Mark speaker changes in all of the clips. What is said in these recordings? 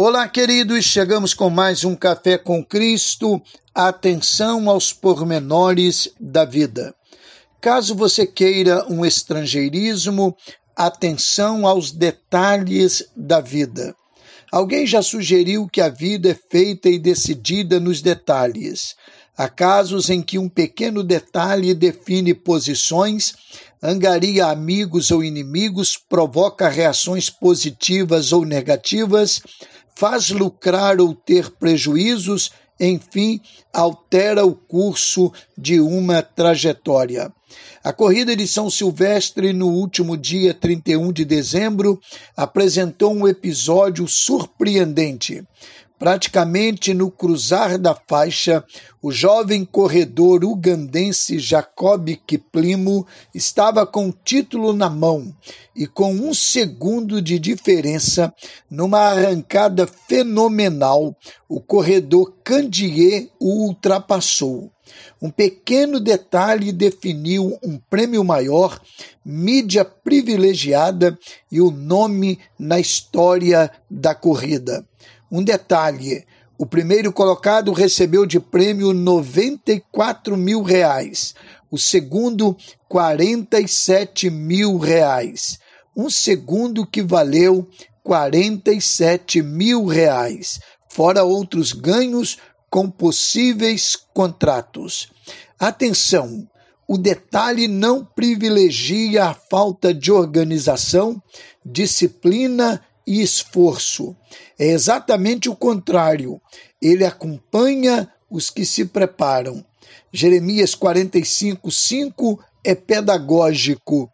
Speaker 1: Olá, queridos, chegamos com mais um Café com Cristo. Atenção aos pormenores da vida. Caso você queira um estrangeirismo, atenção aos detalhes da vida. Alguém já sugeriu que a vida é feita e decidida nos detalhes. Há casos em que um pequeno detalhe define posições, angaria amigos ou inimigos, provoca reações positivas ou negativas, faz lucrar ou ter prejuízos, enfim, altera o curso de uma trajetória. A corrida de São Silvestre, no último dia 31 de dezembro, apresentou um episódio surpreendente. Praticamente no cruzar da faixa, o jovem corredor ugandense Jacob Kiplimo estava com o título na mão e, com um segundo de diferença, numa arrancada fenomenal, o corredor Candier o ultrapassou. Um pequeno detalhe definiu um prêmio maior, mídia privilegiada e o nome na história da corrida. Um detalhe: o primeiro colocado recebeu de prêmio 94 mil reais, o segundo 47 mil reais, um segundo que valeu 47 mil reais, fora outros ganhos com possíveis contratos. Atenção! O detalhe não privilegia a falta de organização, disciplina e esforço. É exatamente o contrário. Ele acompanha os que se preparam. Jeremias 45, 5 é pedagógico.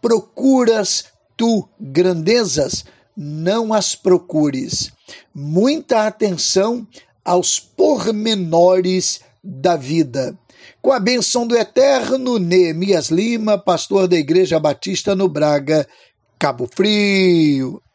Speaker 1: Procuras tu grandezas, não as procures. Muita atenção aos pormenores da vida. Com a benção do Eterno, Neemias Lima, pastor da Igreja Batista no Braga, Cabo Frio.